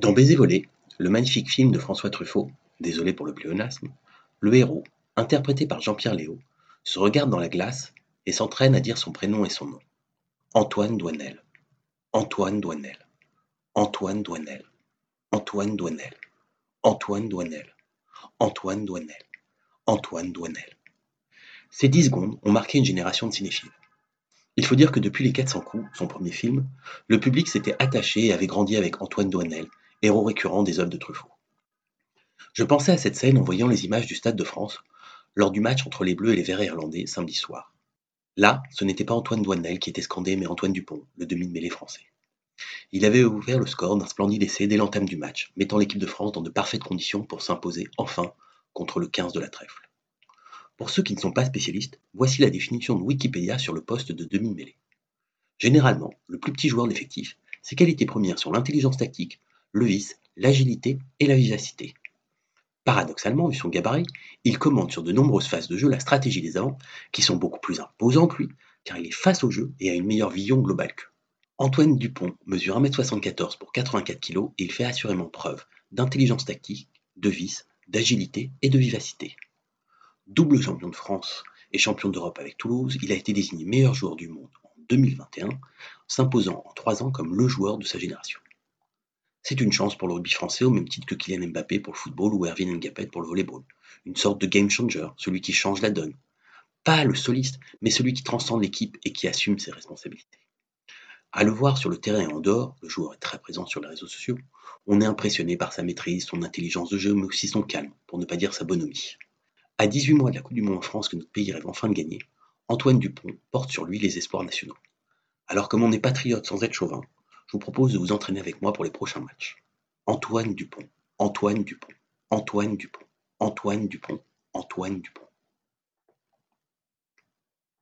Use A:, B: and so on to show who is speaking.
A: Dans Baiser volé, le magnifique film de François Truffaut, désolé pour le pléonasme, le héros, interprété par Jean-Pierre Léaud, se regarde dans la glace et s'entraîne à dire son prénom et son nom. Antoine Douanel. Antoine Douanel. Antoine Douanel. Antoine Douanel. Antoine Douanel. Antoine Douanel. Antoine Douanel. Ces dix secondes ont marqué une génération de cinéphiles. Il faut dire que depuis Les 400 coups, son premier film, le public s'était attaché et avait grandi avec Antoine Douanel, héros récurrent des œuvres de Truffaut. Je pensais à cette scène en voyant les images du Stade de France lors du match entre les Bleus et les Verts irlandais samedi soir. Là, ce n'était pas Antoine Douanel qui était scandé, mais Antoine Dupont, le demi de mêlée français. Il avait ouvert le score d'un splendide essai dès l'entame du match, mettant l'équipe de France dans de parfaites conditions pour s'imposer enfin contre le 15 de la trèfle. Pour ceux qui ne sont pas spécialistes, voici la définition de Wikipédia sur le poste de demi-mêlée. Généralement, le plus petit joueur de l'effectif, ses qualités premières sont l'intelligence tactique, le vice, l'agilité et la vivacité. Paradoxalement, vu son gabarit, il commande sur de nombreuses phases de jeu la stratégie des avants, qui sont beaucoup plus imposantes lui, car il est face au jeu et a une meilleure vision globale qu'eux. Antoine Dupont mesure 1m74 pour 84 kg et il fait assurément preuve d'intelligence tactique, de vice, d'agilité et de vivacité. Double champion de France et champion d'Europe avec Toulouse, il a été désigné meilleur joueur du monde en 2021, s'imposant en trois ans comme le joueur de sa génération. C'est une chance pour le rugby français au même titre que Kylian Mbappé pour le football ou Erwin Ngapet pour le volleyball. Une sorte de game changer, celui qui change la donne. Pas le soliste, mais celui qui transcende l'équipe et qui assume ses responsabilités. À le voir sur le terrain et en dehors, le joueur est très présent sur les réseaux sociaux, on est impressionné par sa maîtrise, son intelligence de jeu, mais aussi son calme, pour ne pas dire sa bonhomie. À 18 mois de la Coupe du Monde en France que notre pays rêve enfin de gagner, Antoine Dupont porte sur lui les espoirs nationaux. Alors comme on est patriote sans être chauvin, je vous propose de vous entraîner avec moi pour les prochains matchs. Antoine Dupont, Antoine Dupont, Antoine Dupont, Antoine Dupont, Antoine Dupont.